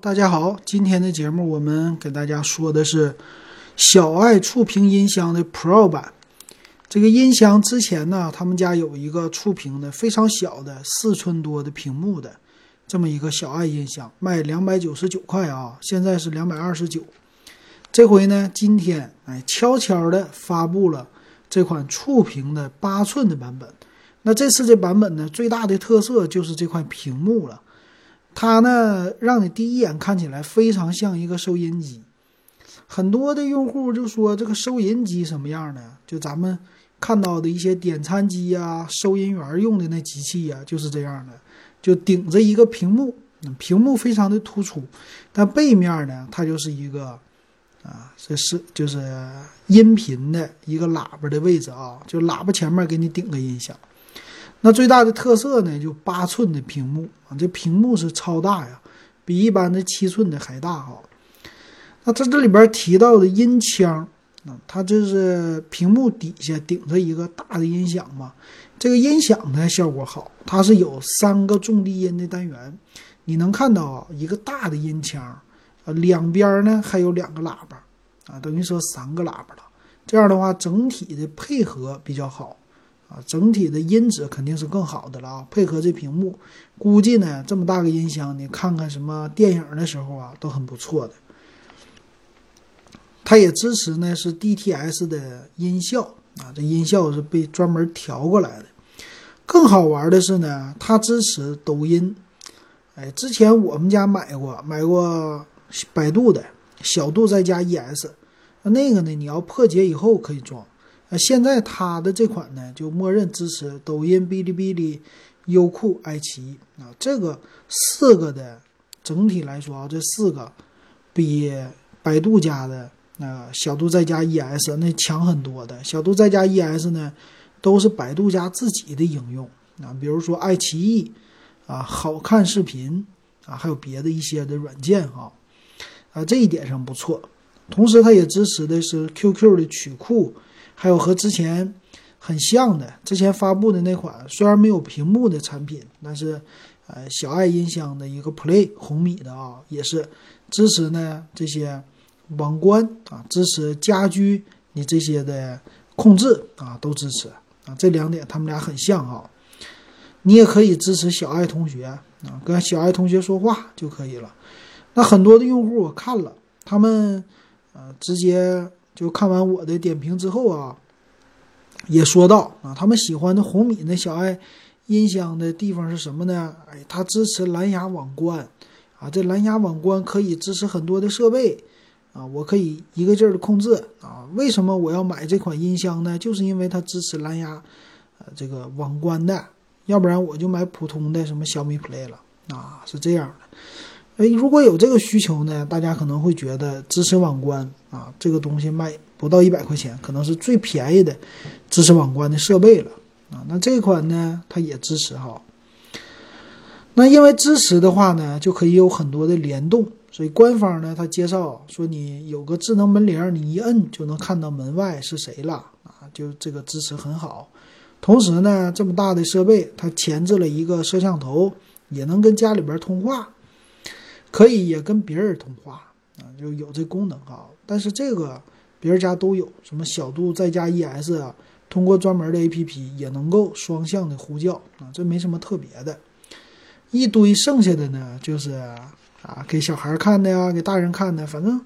大家好，今天的节目我们给大家说的是小爱触屏音箱的 Pro 版。这个音箱之前呢，他们家有一个触屏的非常小的四寸多的屏幕的这么一个小爱音箱，卖两百九十九块啊，现在是两百二十九。这回呢，今天哎悄悄的发布了这款触屏的八寸的版本。那这次这版本呢，最大的特色就是这块屏幕了。它呢，让你第一眼看起来非常像一个收音机。很多的用户就说这个收银机什么样的？就咱们看到的一些点餐机呀、收银员用的那机器呀，就是这样的，就顶着一个屏幕，屏幕非常的突出，但背面呢，它就是一个啊，这是就是音频的一个喇叭的位置啊，就喇叭前面给你顶个音响。那最大的特色呢，就八寸的屏幕啊，这屏幕是超大呀，比一般的七寸的还大哈。那在这里边提到的音腔啊，它这是屏幕底下顶着一个大的音响嘛，这个音响呢效果好，它是有三个重低音的单元，你能看到啊一个大的音腔，啊两边呢还有两个喇叭啊，等于说三个喇叭了。这样的话，整体的配合比较好。啊，整体的音质肯定是更好的了啊！配合这屏幕，估计呢这么大个音箱，你看看什么电影的时候啊，都很不错的。它也支持呢是 DTS 的音效啊，这音效是被专门调过来的。更好玩的是呢，它支持抖音。哎，之前我们家买过，买过百度的小度再加 ES，那个呢你要破解以后可以装。那现在它的这款呢，就默认支持抖音、哔哩哔哩、优酷、爱奇艺啊，这个四个的整体来说啊，这四个比百度家的那小度再加 ES 那强很多的。小度再加 ES 呢，都是百度家自己的应用啊，比如说爱奇艺啊、好看视频啊，还有别的一些的软件哈啊，这一点上不错。同时，它也支持的是 QQ 的曲库。还有和之前很像的，之前发布的那款虽然没有屏幕的产品，但是，呃，小爱音箱的一个 Play 红米的啊，也是支持呢这些网关啊，支持家居你这些的控制啊，都支持啊，这两点他们俩很像啊。你也可以支持小爱同学啊，跟小爱同学说话就可以了。那很多的用户我看了，他们呃直接。就看完我的点评之后啊，也说到啊，他们喜欢的红米那小爱音箱的地方是什么呢？哎，它支持蓝牙网关啊，这蓝牙网关可以支持很多的设备啊，我可以一个劲儿的控制啊。为什么我要买这款音箱呢？就是因为它支持蓝牙呃这个网关的，要不然我就买普通的什么小米 Play 了啊，是这样的。哎，如果有这个需求呢，大家可能会觉得支持网关啊，这个东西卖不到一百块钱，可能是最便宜的支持网关的设备了啊。那这款呢，它也支持哈。那因为支持的话呢，就可以有很多的联动，所以官方呢，它介绍说你有个智能门铃，你一摁就能看到门外是谁了啊，就这个支持很好。同时呢，这么大的设备，它前置了一个摄像头，也能跟家里边通话。可以也跟别人通话啊，就有这功能啊。但是这个别人家都有，什么小度再加 ES 啊，通过专门的 APP 也能够双向的呼叫啊，这没什么特别的。一堆剩下的呢，就是啊，给小孩看的呀，给大人看的，反正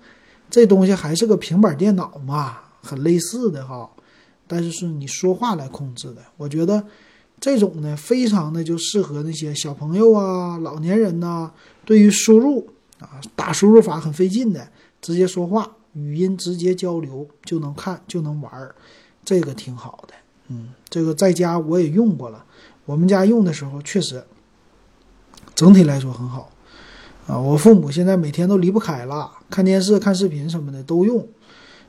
这东西还是个平板电脑嘛，很类似的哈。但是是你说话来控制的，我觉得。这种呢，非常的就适合那些小朋友啊、老年人呐，对于输入啊、打输入法很费劲的，直接说话、语音直接交流就能看就能玩儿，这个挺好的。嗯，这个在家我也用过了，我们家用的时候确实整体来说很好啊。我父母现在每天都离不开了，看电视、看视频什么的都用。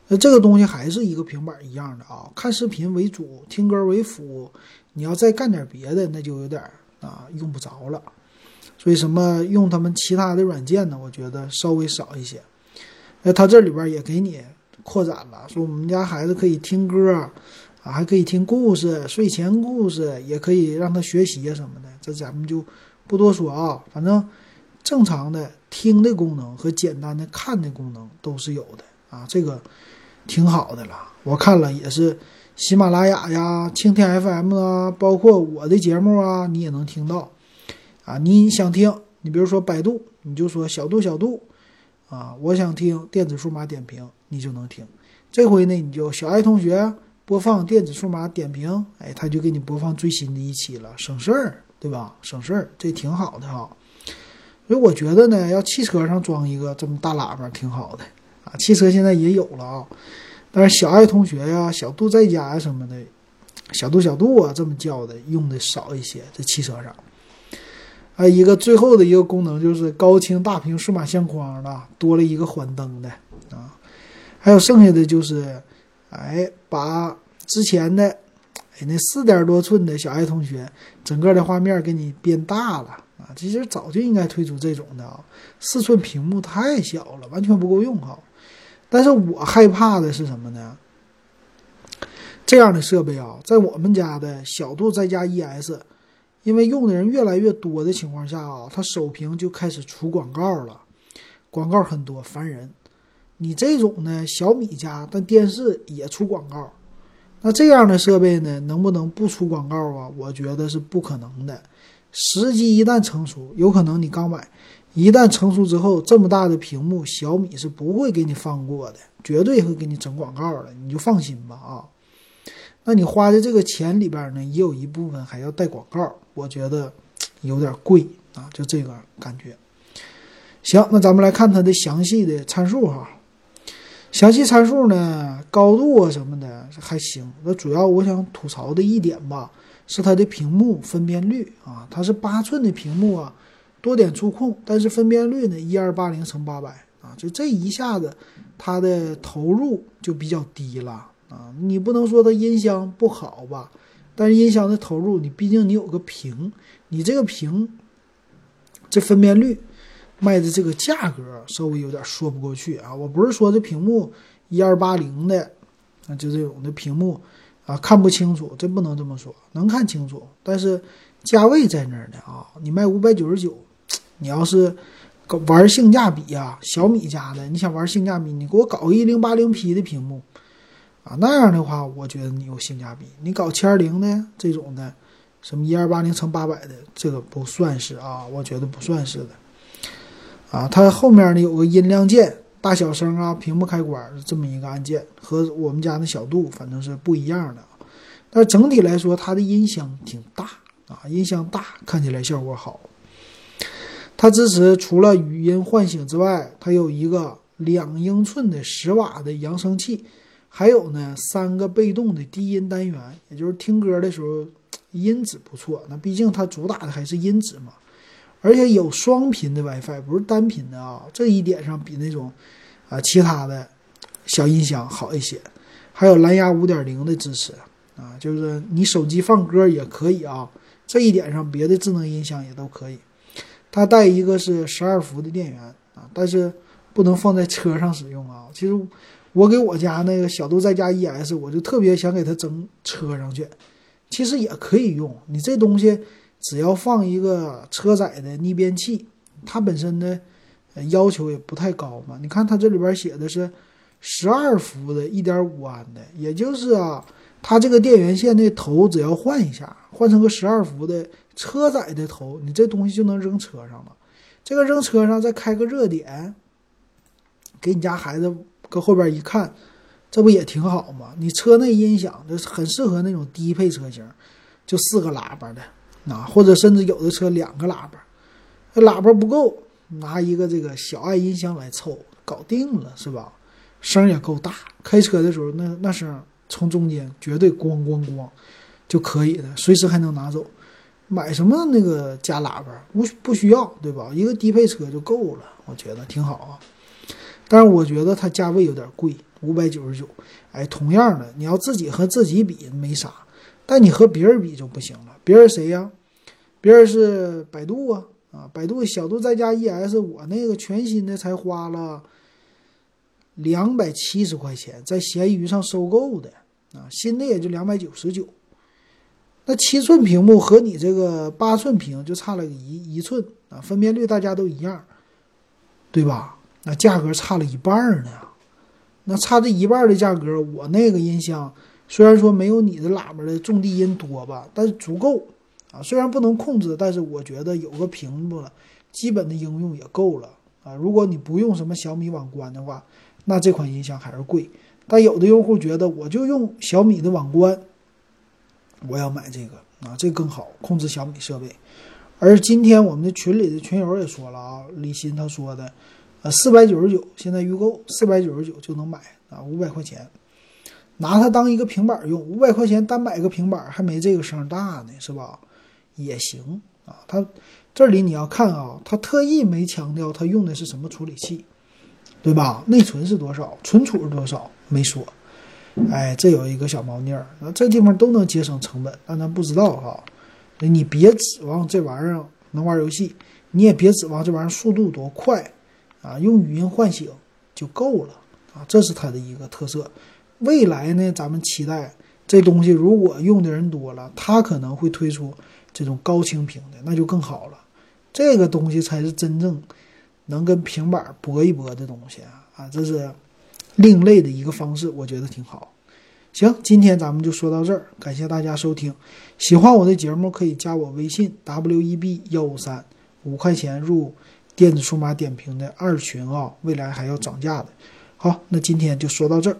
那这个东西还是一个平板一样的啊，看视频为主，听歌为辅。你要再干点别的，那就有点啊用不着了。所以什么用他们其他的软件呢？我觉得稍微少一些。那他这里边也给你扩展了，说我们家孩子可以听歌啊，还可以听故事，睡前故事也可以让他学习啊什么的。这咱们就不多说啊，反正正常的听的功能和简单的看的功能都是有的啊，这个挺好的了。我看了也是喜马拉雅呀、蜻蜓 FM 啊，包括我的节目啊，你也能听到啊。你想听，你比如说百度，你就说小度小度啊，我想听电子数码点评，你就能听。这回呢，你就小爱同学播放电子数码点评，哎，他就给你播放最新的一期了，省事儿，对吧？省事儿，这挺好的哈。所以我觉得呢，要汽车上装一个这么大喇叭挺好的啊。汽车现在也有了啊，但是小爱同学呀、小度在家呀什么的，小度小度啊这么叫的用的少一些，在汽车上。啊，一个最后的一个功能就是高清大屏数码相框了，多了一个缓灯的啊。还有剩下的就是，哎，把之前的哎那四点多寸的小爱同学整个的画面给你变大了啊！其实早就应该推出这种的啊，四寸屏幕太小了，完全不够用哈。但是我害怕的是什么呢？这样的设备啊，在我们家的小度再加 ES，因为用的人越来越多的情况下啊，它首屏就开始出广告了，广告很多，烦人。你这种呢，小米家但电视也出广告，那这样的设备呢，能不能不出广告啊？我觉得是不可能的。时机一旦成熟，有可能你刚买，一旦成熟之后，这么大的屏幕，小米是不会给你放过的，绝对会给你整广告的，你就放心吧啊。那你花的这个钱里边呢，也有一部分还要带广告，我觉得有点贵啊，就这个感觉。行，那咱们来看它的详细的参数哈。详细参数呢，高度啊什么的还行。那主要我想吐槽的一点吧，是它的屏幕分辨率啊，它是八寸的屏幕啊，多点触控，但是分辨率呢一二八零乘八百啊，就这一下子它的投入就比较低了啊。你不能说它音箱不好吧，但是音箱的投入，你毕竟你有个屏，你这个屏这分辨率。卖的这个价格稍微有点说不过去啊！我不是说这屏幕一二八零的，啊，就这种的屏幕啊，看不清楚，这不能这么说，能看清楚，但是价位在那儿呢啊！你卖五百九十九，你要是玩性价比啊，小米家的，你想玩性价比，你给我搞个一零八零 P 的屏幕啊，那样的话，我觉得你有性价比。你搞七二零的这种的，什么一二八零乘八百的，这个不算是啊，我觉得不算是的。啊，它后面呢有个音量键，大小声啊，屏幕开关这么一个按键，和我们家那小度反正是不一样的。但是整体来说，它的音箱挺大啊，音箱大，看起来效果好。它支持除了语音唤醒之外，它有一个两英寸的十瓦的扬声器，还有呢三个被动的低音单元，也就是听歌的时候音质不错。那毕竟它主打的还是音质嘛。而且有双频的 WiFi，不是单频的啊，这一点上比那种啊其他的小音箱好一些。还有蓝牙五点零的支持啊，就是你手机放歌也可以啊。这一点上，别的智能音箱也都可以。它带一个是十二伏的电源啊，但是不能放在车上使用啊。其实我给我家那个小度在家 ES，我就特别想给它整车上去。其实也可以用，你这东西。只要放一个车载的逆变器，它本身的要求也不太高嘛。你看它这里边写的是十二伏的一点五安的，也就是啊，它这个电源线的头只要换一下，换成个十二伏的车载的头，你这东西就能扔车上了。这个扔车上再开个热点，给你家孩子搁后边一看，这不也挺好吗？你车内音响就很适合那种低配车型，就四个喇叭的。啊，或者甚至有的车两个喇叭，那喇叭不够，拿一个这个小爱音箱来凑，搞定了，是吧？声也够大，开车的时候那那声从中间绝对咣咣咣就可以的，随时还能拿走。买什么那个加喇叭不不需要，对吧？一个低配车就够了，我觉得挺好啊。但是我觉得它价位有点贵，五百九十九。哎，同样的，你要自己和自己比没啥。但你和别人比就不行了，别人谁呀？别人是百度啊啊！百度小度再加 ES，我那个全新的才花了两百七十块钱，在闲鱼上收购的啊，新的也就两百九十九。那七寸屏幕和你这个八寸屏就差了一一寸啊，分辨率大家都一样，对吧？那价格差了一半呢，那差这一半的价格，我那个音箱虽然说没有你的喇叭的重低音多吧，但是足够啊。虽然不能控制，但是我觉得有个屏幕了，基本的应用也够了啊。如果你不用什么小米网关的话，那这款音箱还是贵。但有的用户觉得我就用小米的网关，我要买这个啊，这更好控制小米设备。而今天我们的群里的群友也说了啊，李鑫他说的。呃，四百九十九，现在预购四百九十九就能买啊，五百块钱，拿它当一个平板用，五百块钱单买个平板还没这个声大呢，是吧？也行啊。它这里你要看啊，它特意没强调它用的是什么处理器，对吧？内存是多少，存储是多少，没说。哎，这有一个小猫腻儿，那这地方都能节省成本，但咱不知道哈。你别指望这玩意儿能玩游戏，你也别指望这玩意儿速度多快。啊，用语音唤醒就够了啊，这是它的一个特色。未来呢，咱们期待这东西如果用的人多了，它可能会推出这种高清屏的，那就更好了。这个东西才是真正能跟平板搏一搏的东西啊！啊，这是另类的一个方式，我觉得挺好。行，今天咱们就说到这儿，感谢大家收听。喜欢我的节目可以加我微信 w e b 幺五三，五块钱入。电子数码点评的二群啊，未来还要涨价的。好，那今天就说到这儿。